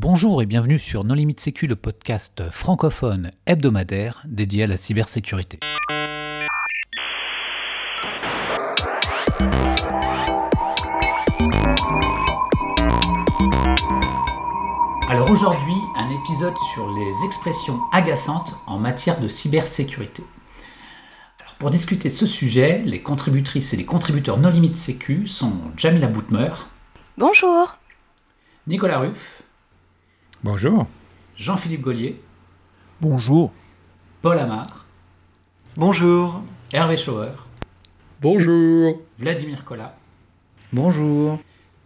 Bonjour et bienvenue sur Non Limite Sécu, le podcast francophone hebdomadaire dédié à la cybersécurité. Alors aujourd'hui, un épisode sur les expressions agaçantes en matière de cybersécurité. Alors pour discuter de ce sujet, les contributrices et les contributeurs Non Limite Sécu sont Jamila Boutmer. Bonjour. Nicolas Ruff. Bonjour. Jean-Philippe Gollier. Bonjour. Paul Amar. Bonjour. Hervé Schauer. Bonjour. Vladimir Collat. Bonjour.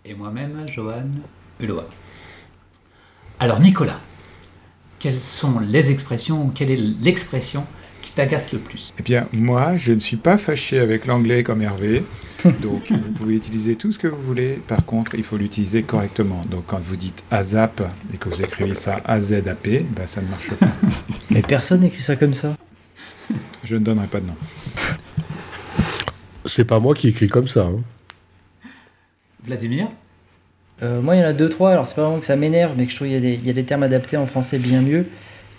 Et moi-même, Johan Uloa. Alors Nicolas, quelles sont les expressions, ou quelle est l'expression qui t'agace le plus Eh bien, moi, je ne suis pas fâché avec l'anglais comme Hervé. Donc, vous pouvez utiliser tout ce que vous voulez. Par contre, il faut l'utiliser correctement. Donc, quand vous dites AZAP et que vous écrivez ça AZAP, ben, ça ne marche pas. Mais personne n'écrit ça comme ça. Je ne donnerai pas de nom. C'est pas moi qui écris comme ça. hein. Vladimir? Euh, moi, il y en a deux, trois. Alors, c'est pas vraiment que ça m'énerve, mais que je trouve qu'il y, a des- il y a des termes adaptés en français bien mieux.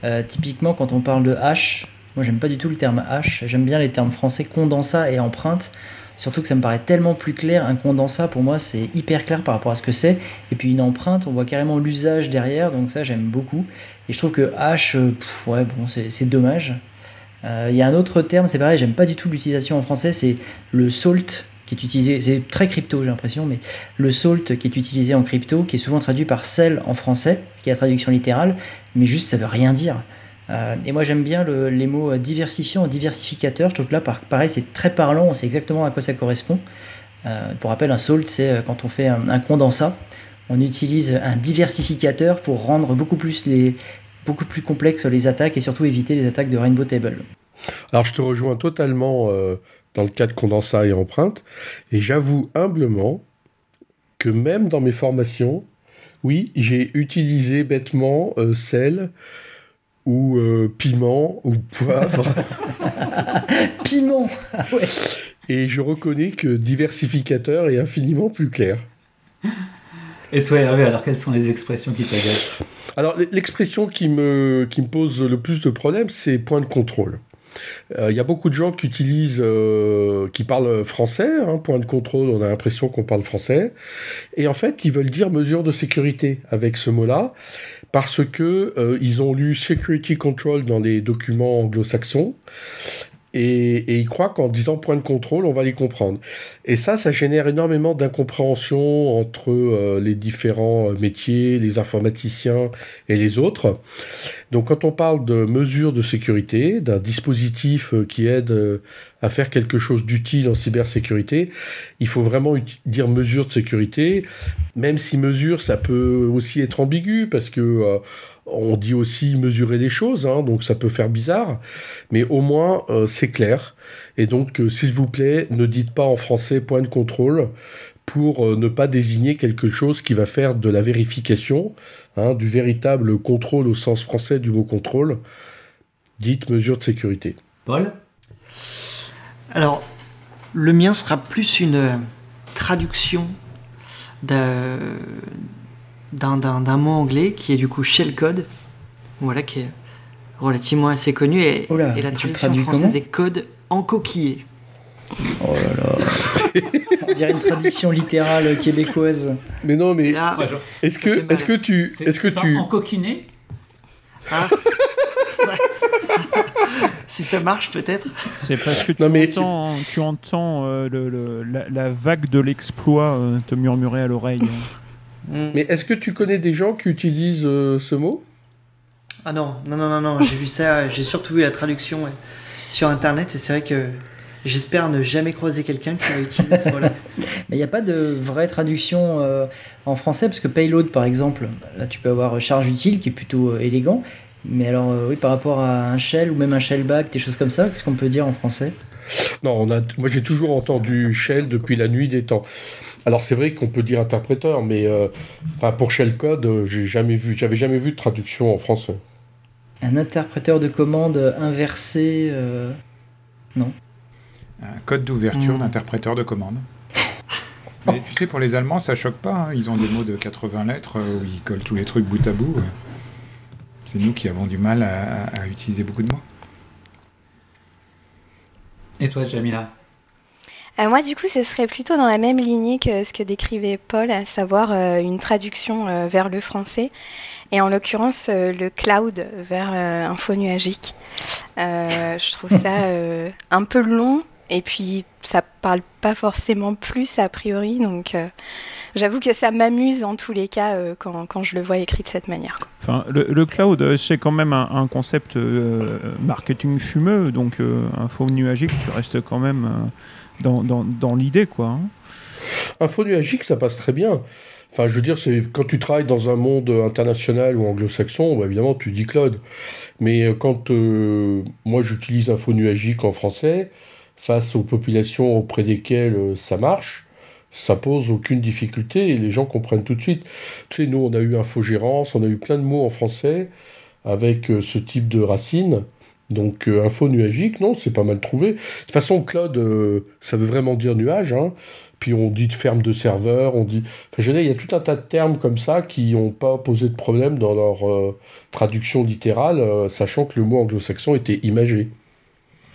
Euh, typiquement, quand on parle de hache, moi, j'aime pas du tout le terme hache. J'aime bien les termes français condensat et empreinte. Surtout que ça me paraît tellement plus clair. Un condensat, pour moi, c'est hyper clair par rapport à ce que c'est. Et puis une empreinte, on voit carrément l'usage derrière. Donc ça, j'aime beaucoup. Et je trouve que hache, euh, ouais, bon, c'est dommage. Euh, Il y a un autre terme, c'est pareil, j'aime pas du tout l'utilisation en français, c'est le salt qui est utilisé, c'est très crypto j'ai l'impression, mais le salt qui est utilisé en crypto, qui est souvent traduit par sel en français, qui est la traduction littérale, mais juste ça veut rien dire. Euh, et moi j'aime bien le- les mots diversifiant, diversificateur, je trouve que là par- pareil c'est très parlant, on sait exactement à quoi ça correspond. Euh, pour rappel, un salt c'est euh, quand on fait un, condensat, on utilise un diversificateur pour rendre beaucoup plus les beaucoup plus complexes les attaques et surtout éviter les attaques de Rainbow Table. Alors je te rejoins totalement euh, dans le cas de condensat et empreinte. Et j'avoue humblement que même dans mes formations, oui, j'ai utilisé bêtement euh, sel ou euh, piment ou poivre. Piment ouais. et je reconnais que diversificateur est infiniment plus clair. Et toi Hervé, alors quelles sont les expressions qui t'agacent? Alors, l'expression qui me, qui me pose le plus de problèmes, c'est point de contrôle. Euh, Il y a beaucoup de gens qui utilisent, euh, qui parlent français, hein, point de contrôle, on a l'impression qu'on parle français, et en fait, ils veulent dire mesure de sécurité avec ce mot-là, parce que euh, ils ont lu security control dans les documents anglo-saxons, et, et ils croient qu'en disant point de contrôle, on va les comprendre. Et ça, ça génère énormément d'incompréhension entre euh, les différents euh, métiers, les informaticiens et les autres. Donc quand on parle de mesures de sécurité, d'un dispositif euh, qui aide à faire quelque chose d'utile en cybersécurité, il faut vraiment dire mesure de sécurité, même si mesure, ça peut aussi être ambigu, parce que on dit aussi mesurer des choses, hein, donc ça peut faire bizarre, mais au moins c'est clair. Et donc, euh, s'il vous plaît, ne dites pas en français point de contrôle pour euh, ne pas désigner quelque chose qui va faire de la vérification, hein, du véritable contrôle au sens français du mot contrôle. Dites mesure de sécurité. Paul? Alors, le mien sera plus une traduction d'un d'un mot anglais qui est du coup shellcode, voilà, qui est relativement assez connu, et, Oula, et la et tu le traduction traduis française est code encoquillé. Oh là là. On dirait une traduction littérale québécoise. Mais non, mais Là, est-ce que, est-ce que tu, est-ce que tu, en coquiné ah, ouais. si ça marche peut-être. C'est parce que tu Non, mais- entends, tu entends euh, le- le- la, la vague de l'exploit euh, te murmurer à l'oreille. Hmm. mais est-ce que tu connais des gens qui utilisent euh, ce mot? Ah non, non, non, non, non, j'ai vu ça, j'ai surtout vu la traduction ouais, sur internet et c'est vrai que j'espère ne jamais croiser quelqu'un qui va utiliser ce mot-là. Mais il n'y a pas de vraie traduction euh, en français, parce que payload, par exemple, là tu peux avoir charge utile, qui est plutôt euh, élégant. Mais alors, euh, oui, par rapport à un shell ou même un shellback, des choses comme ça, qu'est-ce qu'on peut dire en français? Non, on a, moi j'ai toujours entendu shell depuis la nuit des temps. Alors c'est vrai qu'on peut dire interpréteur, mais euh, enfin, pour shellcode, euh, j'ai jamais vu, j'avais jamais vu de traduction en français. Un interpréteur de commande inversé. euh, Un code d'ouverture Hmm. d'interpréteur de commande. Mais tu sais, pour les Allemands, ça choque pas. hein. Ils ont des mots de 80 lettres euh, où ils collent tous les trucs bout à bout. C'est nous qui avons du mal à utiliser beaucoup de mots. Et toi, Jamila? Euh, moi, du coup, ce serait plutôt dans la même lignée que ce que décrivait Paul, à savoir euh, une traduction euh, vers le français, et en l'occurrence le cloud vers info nuagique. Je trouve ça un peu long, et puis ça parle pas forcément plus a priori, donc j'avoue que ça m'amuse en tous les cas euh, quand, quand je le vois écrit de cette manière. quoi. Enfin, le, le cloud, c'est quand même un, un concept euh, marketing fumeux, donc euh, info nuagique, tu restes quand même dans, l'idée, quoi. hein. Info nuagique, ça passe très bien. Enfin, je veux dire, c'est quand tu travailles dans un monde international ou anglo-saxon, bah, évidemment, tu dis cloud. Mais euh, quand euh, moi j'utilise info nuagique en français, face aux populations auprès desquelles euh, ça marche, ça pose aucune difficulté et les gens comprennent tout de suite. Tu sais, nous, on a eu infogérance, on a eu plein de mots en français avec ce type de racines. Donc, euh, info nuagique, non, c'est pas mal trouvé. De toute façon, cloud, euh, ça veut vraiment dire nuage. Hein. Puis on dit de ferme de serveur, on dit. Enfin, je veux dire, il y a tout un tas de termes comme ça qui n'ont pas posé de problème dans leur euh, traduction littérale, sachant que le mot anglo-saxon était imagé.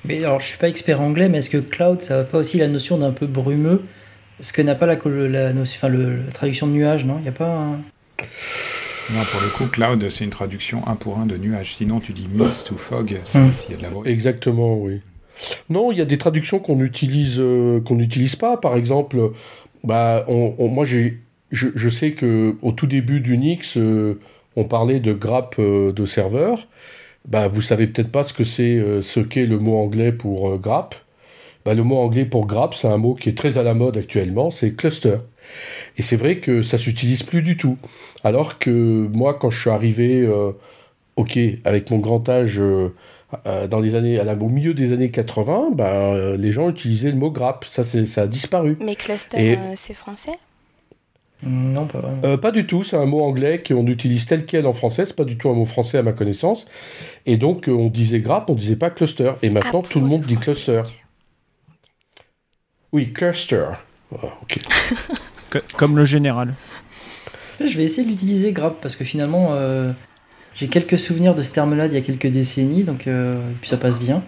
Mais alors, je suis pas expert anglais, mais est-ce que cloud, ça n'a pas aussi la notion d'un peu brumeux? Ce que n'a pas la, traduction de nuage, non? Il n'y a pas. Non, pour le coup, cloud, c'est une traduction un pour un de nuage. Sinon, tu dis mist ou fog, Hmm. s'il y a de la bruit. Exactement, oui. Non, il y a des traductions qu'on utilise, euh, qu'on n'utilise pas. Par exemple, bah, on, on- moi, j'ai, je, je sais que au tout début d'Unix, euh, on parlait de grappe euh, de serveur. Bah, vous savez peut-être pas ce que c'est, ce qu'est le mot anglais pour grappe. Bah, le mot anglais pour grappe, c'est un mot qui est très à la mode actuellement, c'est cluster. Et c'est vrai que ça s'utilise plus du tout. Alors que moi, quand je suis arrivé, euh, ok, avec mon grand âge, euh, euh, dans les années, à la- au milieu des années 80, ben, euh, les gens utilisaient le mot grappe. Ça, ça a disparu. Mais cluster, Et- euh, c'est français? Non, pas vraiment. Euh, pas du tout, c'est un mot anglais qu'on utilise tel quel en français, c'est pas du tout un mot français à ma connaissance. Et donc, euh, on disait grappe, on disait pas cluster. Et maintenant, Ah, tout le monde dit cluster. Oui, cluster. Ah, ok. Que- comme le général. Je vais essayer de l'utiliser grappe parce que finalement, euh, j'ai quelques souvenirs de ce terme-là d'il y a quelques décennies, donc euh, et puis ça passe bien.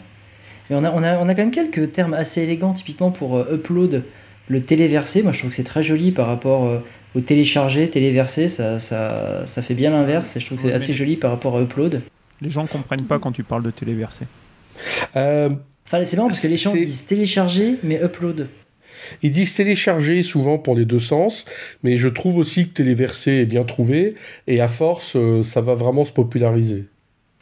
Mais on a, on, a, on a quand même quelques termes assez élégants, typiquement pour euh, upload, le téléversé. Moi, je trouve que c'est très joli par rapport euh, au télécharger, téléverser. Ça, ça, ça fait bien l'inverse et je trouve que c'est assez joli par rapport à upload. Les gens comprennent pas quand tu parles de téléversé. Euh, Enfin, c'est marrant parce que les gens disent télécharger, mais upload. Ils disent télécharger souvent pour les deux sens, mais je trouve aussi que téléverser est bien trouvé, et à force, euh, ça va vraiment se populariser.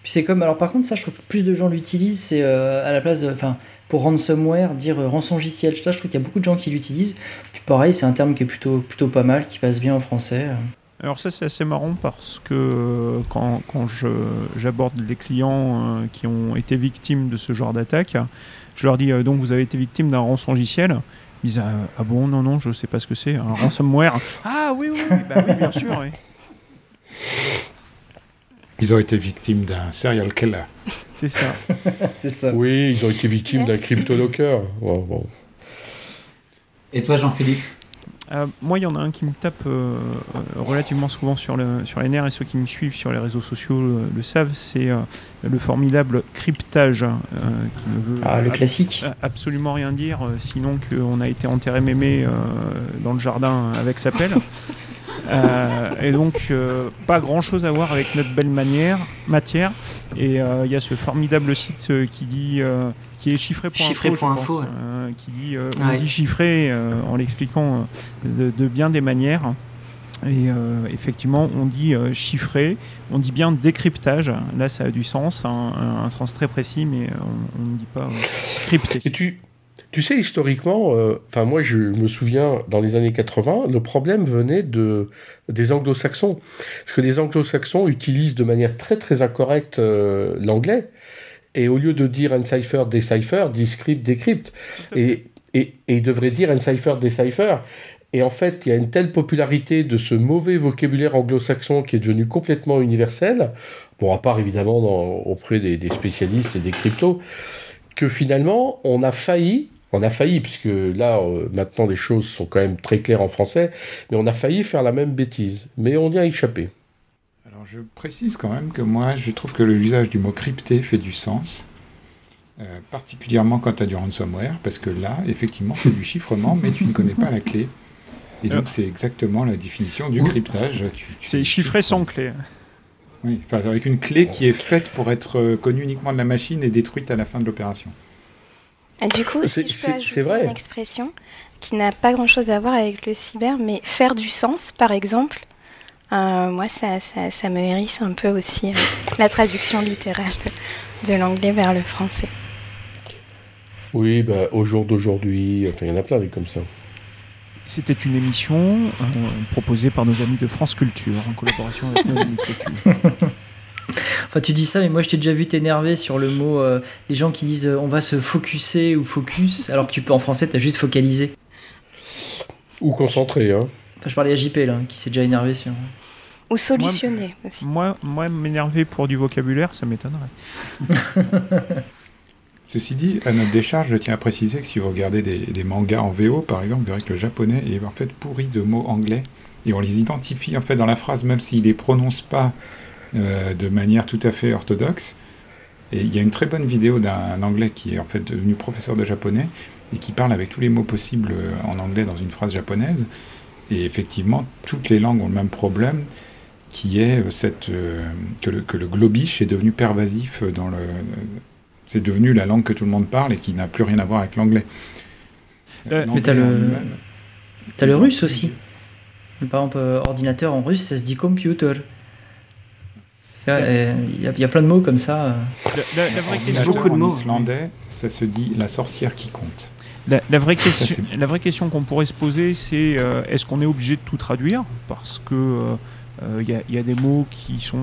Puis c'est comme, alors par contre, ça, je trouve que plus de gens l'utilisent, c'est euh, à la place de, enfin, pour ransomware, dire euh, rançongiciel. Je trouve qu'il y a beaucoup de gens qui l'utilisent. Puis pareil, c'est un terme qui est plutôt, plutôt pas mal, qui passe bien en français. Alors ça c'est assez marrant parce que euh, quand, quand je- j'aborde les clients euh, qui ont été victimes de ce genre d'attaque, je leur dis euh, donc vous avez été victime d'un rançongiciel. Ils disent ah, ah bon non non je sais pas ce que c'est un ransomware. ah oui oui, oui, bah oui bien sûr oui. Ils ont été victimes d'un serial killer. c'est ça. c'est ça. Oui, ils ont été victimes d'un bon. Et toi, Jean-Philippe? Euh, moi, il y en a un qui me tape euh, euh, relativement souvent sur, le, sur les nerfs et ceux qui me suivent sur les réseaux sociaux le, le savent, c'est euh, le formidable cryptage qui ne veut Ah, le classique. absolument rien dire, sinon qu'on a été enterré mémé dans le jardin avec sa pelle. Euh, et donc, euh, pas grand chose à voir avec notre belle manière, matière. Et euh, il y a ce formidable site qui dit. euh, qui est chiffré.info, ouais. euh, qui dit, euh, Ouais. on dit chiffré euh, en l'expliquant euh, de, de bien des manières. Et euh, effectivement, on dit euh, chiffré, on dit bien décryptage. Là, ça a du sens, un, un- un sens très précis, mais on on ne dit pas euh, crypté. Et tu, tu sais, historiquement, euh, enfin moi je me souviens, dans les années 80, le problème venait de, des anglo-saxons. Parce que les anglo-saxons utilisent de manière très très incorrecte euh, l'anglais. Et au lieu de dire encipher, decipher, disent script, decrypt. Et, et, et ils devraient dire encipher, decipher. Et en fait, il y a une telle popularité de ce mauvais vocabulaire anglo-saxon qui est devenu complètement universel, bon, à part évidemment dans- auprès des, des spécialistes et des cryptos, que finalement, on a failli On a failli, puisque là, euh, maintenant, les choses sont quand même très claires en français, mais on a failli faire la même bêtise. Mais on y a échappé. Alors je précise quand même que moi, je trouve que l'usage du mot crypté fait du sens. Euh, particulièrement quand tu as du ransomware, parce que là, effectivement, c'est du chiffrement, mais tu ne connais pas la clé. Et donc, c'est exactement la définition du cryptage. C'est chiffré sans clé. Oui, enfin, avec une clé qui est faite pour être euh, connue uniquement de la machine et détruite à la fin de l'opération. Et du coup, C'est- si je peux ajouter vrai. une expression qui n'a pas grand-chose à voir avec le cyber, mais faire du sens, par exemple, euh, moi, ça, ça, ça me hérisse un peu aussi euh, la traduction littérale de l'anglais vers le français. Oui, bah, au jour d'aujourd'hui, enfin, il y en a plein des comme ça. C'était une émission euh, proposée par nos amis de France Culture en collaboration avec nos amis de Sécu. Enfin, tu dis ça, mais moi je t'ai déjà vu t'énerver sur le mot. euh, les gens qui disent euh, on va se focuser ou focus, alors que tu peux en français, t'as juste focalisé. Ou concentré, hein. Enfin, je parlais à JP là, qui s'est déjà énervé sur. Ou solutionner aussi. Moi, moi m'énerver pour du vocabulaire, ça m'étonnerait. Ceci dit, à notre décharge, je tiens à préciser que si vous regardez des, des mangas en VO, par exemple, vous verrez que le japonais est en fait pourri de mots anglais. Et on les identifie en fait dans la phrase, même s'ils les prononcent pas euh, de manière tout à fait orthodoxe. Et il y a une très bonne vidéo d'un anglais qui est en fait devenu professeur de japonais et qui parle avec tous les mots possibles euh, en anglais dans une phrase japonaise. Et effectivement, toutes les langues ont le même problème, qui est euh, cette, euh, que, le, que le globish est devenu pervasif dans le, c'est devenu la langue que tout le monde parle et qui n'a plus rien à voir avec l'anglais. Euh, mais t'as le- T'as le russe aussi. Par exemple, ordinateur en russe, ça se dit computer. Il y, a- il y a plein de mots comme ça. La, la- la vraie question, beaucoup de en mots. islandais, ça se dit la sorcière qui compte. la, la vraie question, la vraie question qu'on pourrait se poser, c'est euh, est-ce qu'on est obligé de tout traduire? Parce que euh, euh, il y, a- il y a des mots qui sont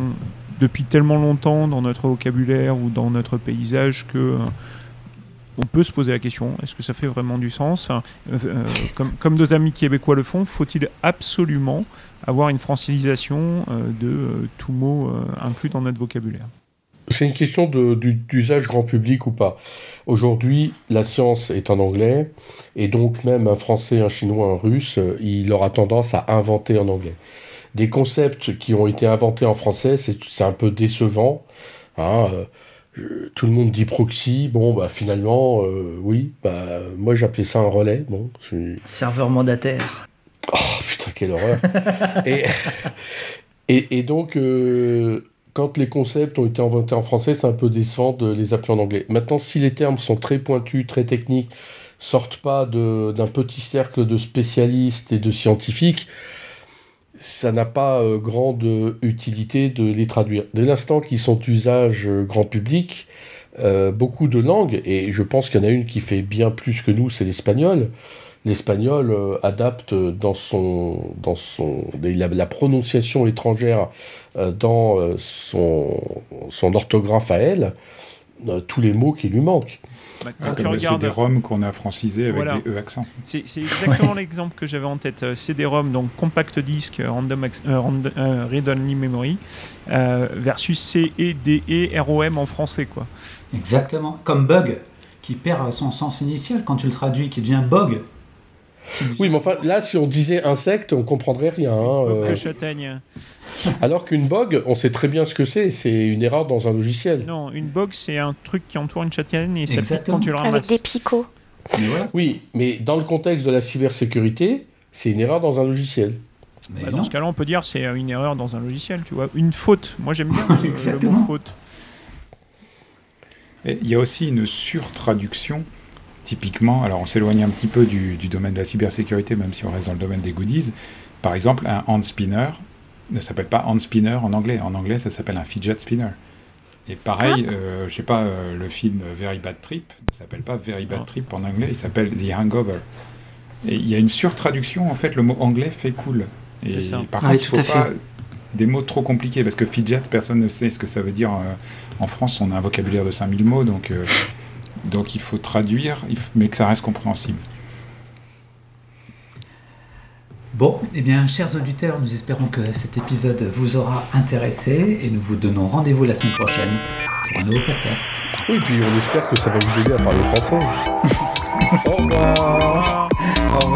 depuis tellement longtemps dans notre vocabulaire ou dans notre paysage que euh, on peut se poser la question est-ce que ça fait vraiment du sens? Comme, comme nos amis québécois le font, faut-il absolument avoir une francisation euh, de euh, tout mot euh, inclus dans notre vocabulaire C'est une question du- d'usage grand public ou pas. Aujourd'hui, la science est en anglais, et donc même un français, un chinois, un russe, il aura tendance à inventer en anglais. Des concepts qui ont été inventés en français, c'est un peu décevant. hein, euh, tout le monde dit proxy, bon, bah finalement, euh, oui, bah, moi j'appelais ça un relais. Bon, Serveur mandataire. Oh putain, quelle horreur. et, et, donc, euh, quand les concepts ont été inventés en français, c'est un peu décevant de les appeler en anglais. Maintenant, si les termes sont très pointus, très techniques, sortent pas d'un petit cercle de spécialistes et de scientifiques, ça n'a pas euh, grande utilité de les traduire. Dès l'instant qu'ils sont d'usage euh, grand public, beaucoup de langues, et je pense qu'il y en a une qui fait bien plus que nous, c'est l'espagnol. L'espagnol euh, adapte dans son, dans son, la, la prononciation étrangère euh, dans euh, son, son orthographe à elle, euh, tous les mots qui lui manquent. Bah, Ah, le regardes- CD-ROM qu'on a francisé avec Voilà. des E accents. C'est c'est exactement l'exemple que j'avais en tête. Euh, CD-ROM, donc compact disc euh, random, euh, rand- euh, read only memory, euh, versus CEDE-ROM en français, quoi. Exactement. Comme bug, qui perd son sens initial quand tu le traduis, qui devient bug. Oui, mais enfin, là, si on disait insecte, on comprendrait rien. hein, euh, châtaigne. alors qu'une bug, on sait très bien ce que c'est. C'est une erreur dans un logiciel. Non, une box, c'est un truc qui entoure une châtaigne et ça pique quand tu le Avec ramasses. des picots. Mais voilà. Oui, mais dans le contexte de la cybersécurité, c'est une erreur dans un logiciel. Mais Bah, non. dans ce cas-là, on peut dire c'est euh, une erreur dans un logiciel, tu vois. Une faute. Moi, j'aime bien le- le mot faute. Et il y a aussi une surtraduction. Typiquement, alors on s'éloigne un petit peu du, du domaine de la cybersécurité, même si on reste dans le domaine des goodies. Par exemple, un hand spinner ne s'appelle pas hand spinner en anglais. En anglais, ça s'appelle un fidget spinner. Et pareil, euh, je sais pas, euh, le film Very Bad Trip ne s'appelle pas Very Bad. Trip en anglais, il s'appelle The Hangover. Et il y a une surtraduction, en fait, le mot anglais fait cool. Et C'est ça. par Ah contre, il tout faut pas fait. des mots trop compliqués, parce que fidget, personne ne sait ce que ça veut dire. euh, en France, on a un vocabulaire de 5000 mots, donc, euh, donc il faut traduire, mais que ça reste compréhensible. Bon, eh bien, chers auditeurs, nous espérons que cet épisode vous aura intéressé et nous vous donnons rendez-vous la semaine prochaine pour un nouveau podcast. Oui, puis on espère que ça va vous aider à parler français. Au revoir. Au revoir.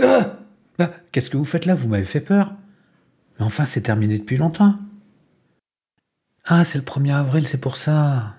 Ah ah, Qu'est-ce que vous faites là? Vous m'avez fait peur. Mais enfin, c'est terminé depuis longtemps. Ah, c'est le 1er avril, c'est pour ça.